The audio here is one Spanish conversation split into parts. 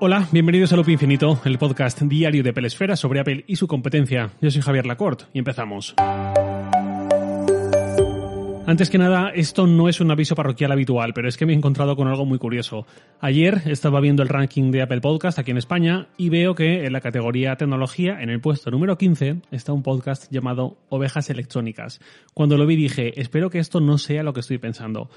Hola, bienvenidos a Loop Infinito, el podcast diario de Pelesfera sobre Apple y su competencia. Yo soy Javier Lacorte y empezamos. Antes que nada, esto no es un aviso parroquial habitual, pero es que me he encontrado con algo muy curioso. Ayer estaba viendo el ranking de Apple Podcast aquí en España y veo que en la categoría tecnología, en el puesto número 15, está un podcast llamado Ovejas Electrónicas. Cuando lo vi dije, espero que esto no sea lo que estoy pensando.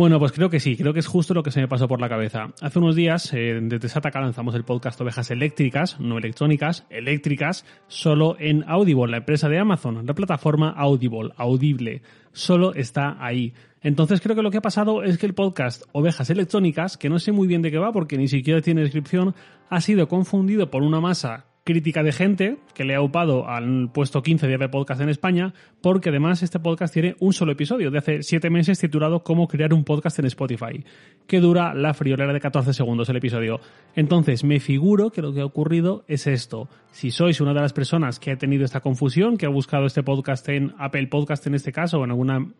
Bueno, pues creo que sí, creo que es justo lo que se me pasó por la cabeza. Hace unos días, eh, desde Sataka lanzamos el podcast Ovejas Eléctricas, no electrónicas, eléctricas, solo en Audible, la empresa de Amazon, la plataforma Audible, audible, solo está ahí. Entonces creo que lo que ha pasado es que el podcast Ovejas Electrónicas, que no sé muy bien de qué va porque ni siquiera tiene descripción, ha sido confundido por una masa crítica de gente que le ha upado al puesto 15 de Apple Podcast en España, porque además este podcast tiene un solo episodio de hace 7 meses titulado Cómo crear un podcast en Spotify, que dura la friolera de 14 segundos el episodio. Entonces me figuro que lo que ha ocurrido es esto. Si sois una de las personas que ha tenido esta confusión, que ha buscado este podcast en Apple Podcast en este caso, o en alguna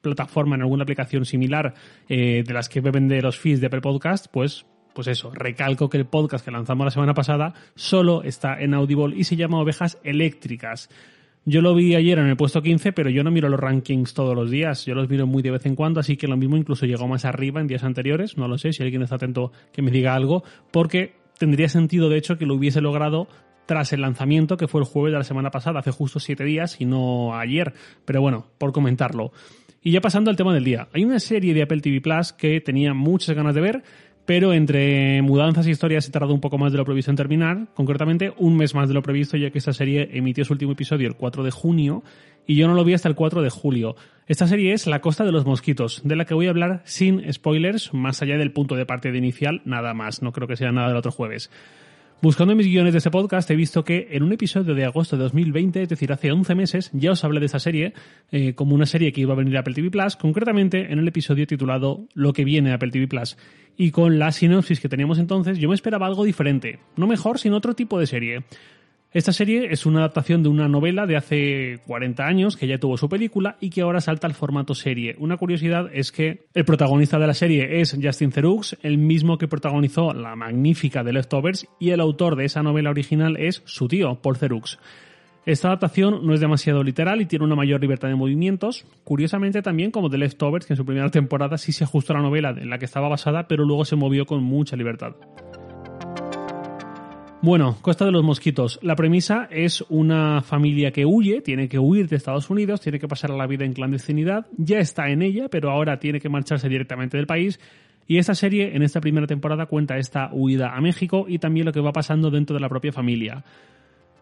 plataforma, en alguna aplicación similar eh, de las que beben los feeds de Apple Podcast, pues pues eso, recalco que el podcast que lanzamos la semana pasada solo está en Audible y se llama Ovejas Eléctricas. Yo lo vi ayer en el puesto 15, pero yo no miro los rankings todos los días, yo los miro muy de vez en cuando, así que lo mismo incluso llegó más arriba en días anteriores, no lo sé, si alguien está atento que me diga algo, porque tendría sentido de hecho que lo hubiese logrado tras el lanzamiento que fue el jueves de la semana pasada, hace justo siete días y no ayer, pero bueno, por comentarlo. Y ya pasando al tema del día, hay una serie de Apple TV Plus que tenía muchas ganas de ver, pero entre mudanzas y historias se tardó un poco más de lo previsto en terminar, concretamente un mes más de lo previsto, ya que esta serie emitió su último episodio el 4 de junio y yo no lo vi hasta el 4 de julio. Esta serie es La Costa de los Mosquitos, de la que voy a hablar sin spoilers, más allá del punto de partida inicial, nada más, no creo que sea nada del otro jueves. Buscando mis guiones de este podcast he visto que en un episodio de agosto de 2020, es decir, hace 11 meses, ya os hablé de esta serie eh, como una serie que iba a venir a Apple TV Plus, concretamente en el episodio titulado Lo que viene a Apple TV Plus. Y con la sinopsis que teníamos entonces, yo me esperaba algo diferente. No mejor, sino otro tipo de serie. Esta serie es una adaptación de una novela de hace 40 años que ya tuvo su película y que ahora salta al formato serie. Una curiosidad es que el protagonista de la serie es Justin Theroux, el mismo que protagonizó la magnífica The Leftovers y el autor de esa novela original es su tío, Paul Theroux. Esta adaptación no es demasiado literal y tiene una mayor libertad de movimientos. Curiosamente también como The Leftovers, que en su primera temporada sí se ajustó a la novela en la que estaba basada, pero luego se movió con mucha libertad. Bueno, Costa de los Mosquitos. La premisa es una familia que huye, tiene que huir de Estados Unidos, tiene que pasar la vida en clandestinidad, ya está en ella, pero ahora tiene que marcharse directamente del país. Y esta serie, en esta primera temporada, cuenta esta huida a México y también lo que va pasando dentro de la propia familia.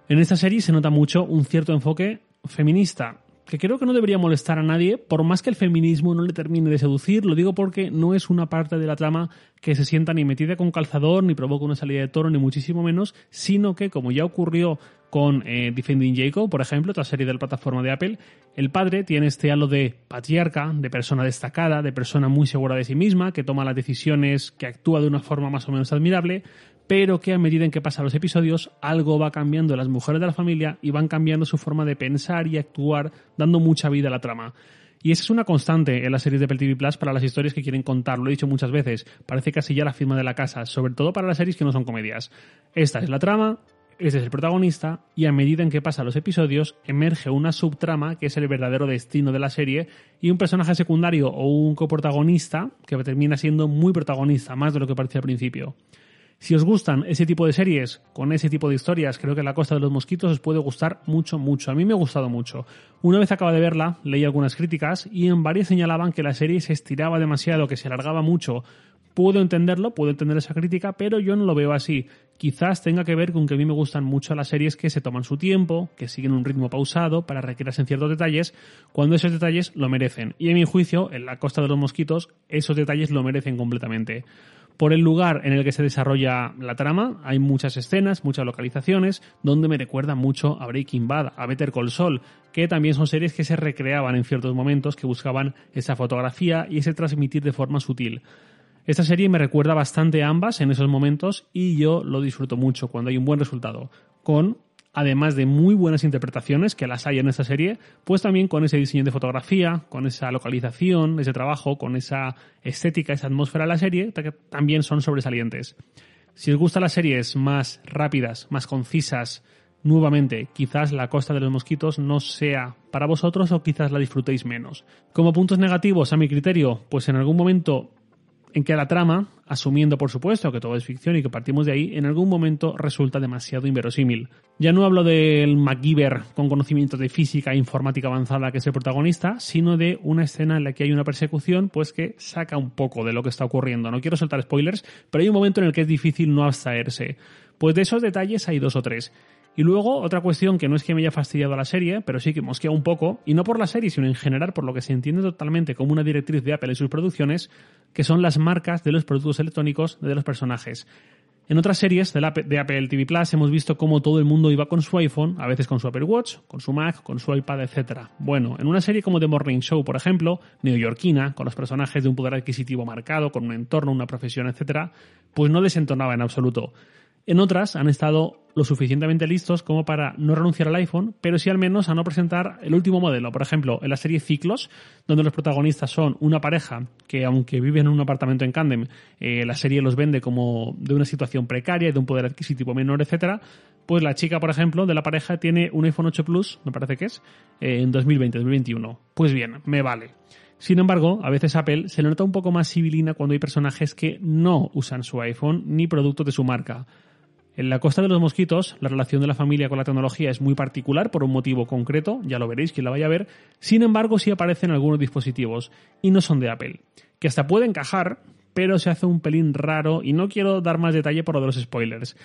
En esta serie se nota mucho un cierto enfoque feminista que creo que no debería molestar a nadie, por más que el feminismo no le termine de seducir, lo digo porque no es una parte de la trama que se sienta ni metida con calzador, ni provoca una salida de toro, ni muchísimo menos, sino que, como ya ocurrió con eh, Defending Jacob, por ejemplo, otra serie de la plataforma de Apple, el padre tiene este halo de patriarca, de persona destacada, de persona muy segura de sí misma, que toma las decisiones, que actúa de una forma más o menos admirable, pero que a medida en que pasan los episodios, algo va cambiando en las mujeres de la familia y van cambiando su forma de pensar y actuar, dando mucha vida a la trama. Y esa es una constante en las series de Apple TV Plus para las historias que quieren contar, lo he dicho muchas veces, parece casi ya la firma de la casa, sobre todo para las series que no son comedias. Esta es la trama, este es el protagonista, y a medida en que pasan los episodios, emerge una subtrama que es el verdadero destino de la serie, y un personaje secundario o un coprotagonista que termina siendo muy protagonista, más de lo que parecía al principio. Si os gustan ese tipo de series, con ese tipo de historias, creo que La Costa de los Mosquitos os puede gustar mucho, mucho. A mí me ha gustado mucho. Una vez acaba de verla, leí algunas críticas y en varias señalaban que la serie se estiraba demasiado, que se alargaba mucho. Puedo entenderlo, puedo entender esa crítica, pero yo no lo veo así. Quizás tenga que ver con que a mí me gustan mucho las series que se toman su tiempo, que siguen un ritmo pausado para recrearse en ciertos detalles, cuando esos detalles lo merecen. Y en mi juicio, en La Costa de los Mosquitos, esos detalles lo merecen completamente. Por el lugar en el que se desarrolla la trama, hay muchas escenas, muchas localizaciones, donde me recuerda mucho a Breaking Bad, a Better Call Saul, que también son series que se recreaban en ciertos momentos, que buscaban esa fotografía y ese transmitir de forma sutil. Esta serie me recuerda bastante a ambas en esos momentos y yo lo disfruto mucho cuando hay un buen resultado, con además de muy buenas interpretaciones, que las hay en esta serie, pues también con ese diseño de fotografía, con esa localización, ese trabajo, con esa estética, esa atmósfera de la serie, que también son sobresalientes. Si os gustan las series más rápidas, más concisas, nuevamente, quizás la costa de los mosquitos no sea para vosotros o quizás la disfrutéis menos. Como puntos negativos, a mi criterio, pues en algún momento en que la trama, asumiendo por supuesto que todo es ficción y que partimos de ahí, en algún momento resulta demasiado inverosímil. Ya no hablo del MacGyver con conocimiento de física e informática avanzada que es el protagonista, sino de una escena en la que hay una persecución pues que saca un poco de lo que está ocurriendo. No quiero soltar spoilers, pero hay un momento en el que es difícil no abstraerse. Pues de esos detalles hay dos o tres. Y luego, otra cuestión que no es que me haya fastidiado la serie, pero sí que mosquea un poco, y no por la serie, sino en general por lo que se entiende totalmente como una directriz de Apple en sus producciones, que son las marcas de los productos electrónicos de los personajes. En otras series de, Apple TV Plus hemos visto cómo todo el mundo iba con su iPhone, a veces con su Apple Watch, con su Mac, con su iPad, etc. Bueno, en una serie como The Morning Show, por ejemplo, neoyorquina, con los personajes de un poder adquisitivo marcado, con un entorno, una profesión, etc., pues no desentonaba en absoluto. En otras han estado lo suficientemente listos como para no renunciar al iPhone, pero sí al menos a no presentar el último modelo. Por ejemplo, en la serie Ciclos, donde los protagonistas son una pareja que, aunque viven en un apartamento en Candem, eh, la serie los vende como de una situación precaria y de un poder adquisitivo menor, etcétera. Pues la chica, por ejemplo, de la pareja tiene un iPhone 8 Plus, me parece que es, eh, en 2020-2021. Pues bien, me vale. Sin embargo, a veces Apple se le nota un poco más civilina cuando hay personajes que no usan su iPhone ni productos de su marca. En la costa de los mosquitos, la relación de la familia con la tecnología es muy particular por un motivo concreto, ya lo veréis quien la vaya a ver, sin embargo sí aparecen algunos dispositivos y no son de Apple, que hasta puede encajar, pero se hace un pelín raro y no quiero dar más detalle por lo de los spoilers.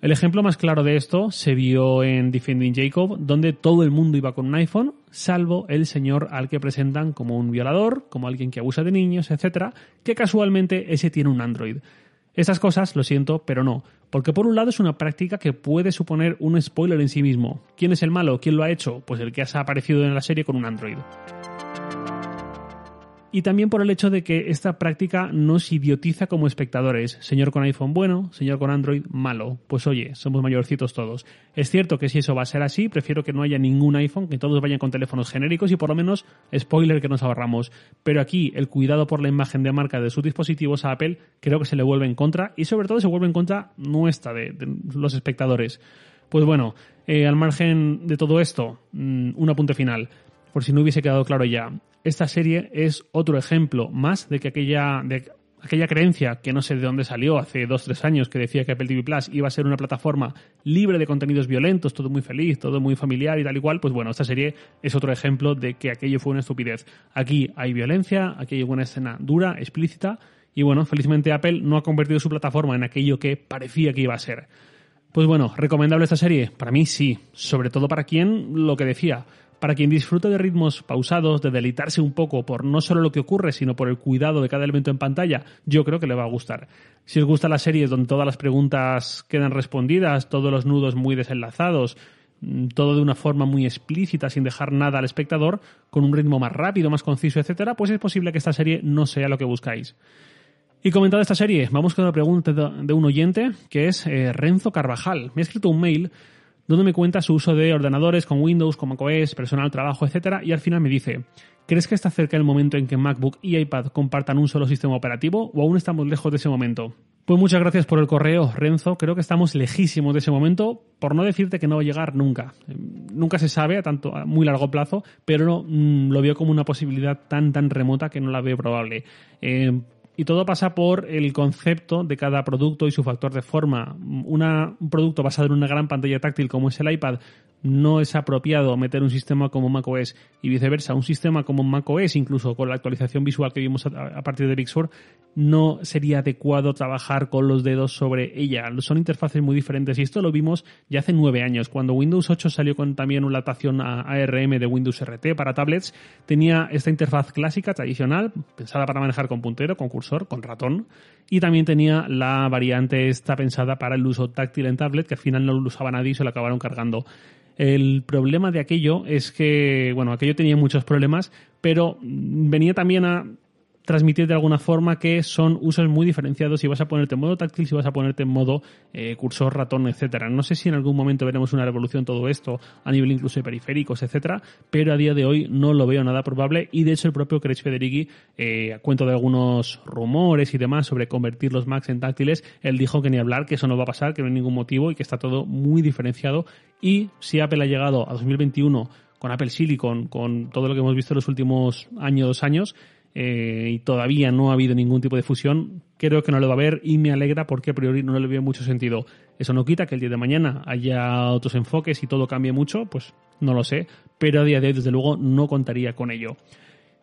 El ejemplo más claro de esto se vio en Defending Jacob, donde todo el mundo iba con un iPhone, salvo el señor al que presentan como un violador, como alguien que abusa de niños, etc., que casualmente ese tiene un Android. Estas cosas, lo siento, pero no. Porque por un lado es una práctica que puede suponer un spoiler en sí mismo. ¿Quién es el malo? ¿Quién lo ha hecho? Pues el que ha aparecido en la serie con un Android y también por el hecho de que esta práctica nos idiotiza como espectadores. Señor con iPhone bueno, señor con Android malo. Pues oye, somos mayorcitos todos. Es cierto que si eso va a ser así, prefiero que no haya ningún iPhone, que todos vayan con teléfonos genéricos y por lo menos spoiler que nos ahorramos. Pero aquí el cuidado por la imagen de marca de sus dispositivos a Apple creo que se le vuelve en contra y sobre todo se vuelve en contra nuestra, de, los espectadores. Pues bueno, eh, al margen de todo esto, mm, un apunte final por si no hubiese quedado claro ya. Esta serie es otro ejemplo más de que aquella, aquella creencia que no sé de dónde salió hace dos tres años que decía que Apple TV Plus iba a ser una plataforma libre de contenidos violentos, todo muy feliz, todo muy familiar y tal y cual, pues bueno, esta serie es otro ejemplo de que aquello fue una estupidez. Aquí hay violencia, aquí hay una escena dura, explícita y bueno, felizmente Apple no ha convertido su plataforma en aquello que parecía que iba a ser. Pues bueno, ¿recomendable esta serie? Para mí sí, sobre todo para quien, lo que decía, para quien disfrute de ritmos pausados, de delitarse un poco por no solo lo que ocurre, sino por el cuidado de cada elemento en pantalla, yo creo que le va a gustar. Si os gusta la serie donde todas las preguntas quedan respondidas, todos los nudos muy desenlazados, mm, todo de una forma muy explícita, sin dejar nada al espectador, con un ritmo más rápido, más conciso, etcétera, pues es posible que esta serie no sea lo que buscáis. Y comentado esta serie, vamos con una pregunta de un oyente que es eh, Renzo Carvajal. Me ha escrito un mail donde me cuenta su uso de ordenadores con Windows, con macOS, personal, trabajo, etc. Y al final me dice, ¿crees que está cerca el momento en que MacBook y iPad compartan un solo sistema operativo o aún estamos lejos de ese momento? Pues muchas gracias por el correo, Renzo. Creo que estamos lejísimos de ese momento, por no decirte que no va a llegar nunca. Nunca se sabe a tanto a muy largo plazo, pero mm, lo veo como una posibilidad tan tan remota que no la veo probable. Eh, y todo pasa por el concepto de cada producto y su factor de forma. un producto basado en una gran pantalla táctil como es el iPad no es apropiado meter un sistema como macOS y viceversa. Un sistema como macOS, incluso con la actualización visual que vimos a, partir de Big Sur, no sería adecuado trabajar con los dedos sobre ella. Son interfaces muy diferentes y esto lo vimos ya hace nueve años. Cuando Windows 8 salió con también una adaptación a ARM de Windows RT para tablets, tenía esta interfaz clásica, tradicional, pensada para manejar con puntero, con cursor, con ratón, y también tenía la variante esta pensada para el uso táctil en tablet, que al final no lo usaba nadie y se lo acabaron cargando. El problema de aquello es que, bueno, aquello tenía muchos problemas, pero venía también a transmitir de alguna forma que son usos muy diferenciados. Si vas a ponerte en modo táctil, si vas a ponerte en modo eh, cursor, ratón, etcétera. No sé si en algún momento veremos una revolución todo esto a nivel incluso de periféricos, etcétera, pero a día de hoy no lo veo nada probable. Y de hecho el propio Craig Federighi, eh, a cuento de algunos rumores y demás sobre convertir los Macs en táctiles, él dijo que ni hablar, que eso no va a pasar, que no hay ningún motivo y que está todo muy diferenciado. Y si Apple ha llegado a 2021 con Apple Silicon, con todo lo que hemos visto en los últimos años, dos años, eh, y todavía no ha habido ningún tipo de fusión, creo que no lo va a haber y me alegra porque a priori no le veo mucho sentido. Eso no quita que el día de mañana haya otros enfoques y todo cambie mucho, pues no lo sé, pero a día de hoy desde luego no contaría con ello.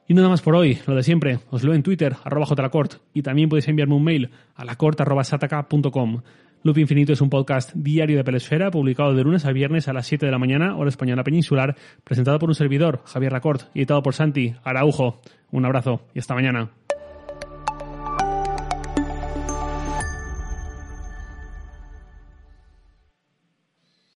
Y nada más por hoy, lo de siempre, os leo en Twitter, arroba jlacort, y también podéis enviarme un mail a lacort.sataka.com. Loop Infinito es un podcast diario de Pelesfera, publicado de lunes a viernes a las 7 de la mañana, hora española peninsular, presentado por un servidor, Javier Lacort, y editado por Santi Araujo. Un abrazo y hasta mañana.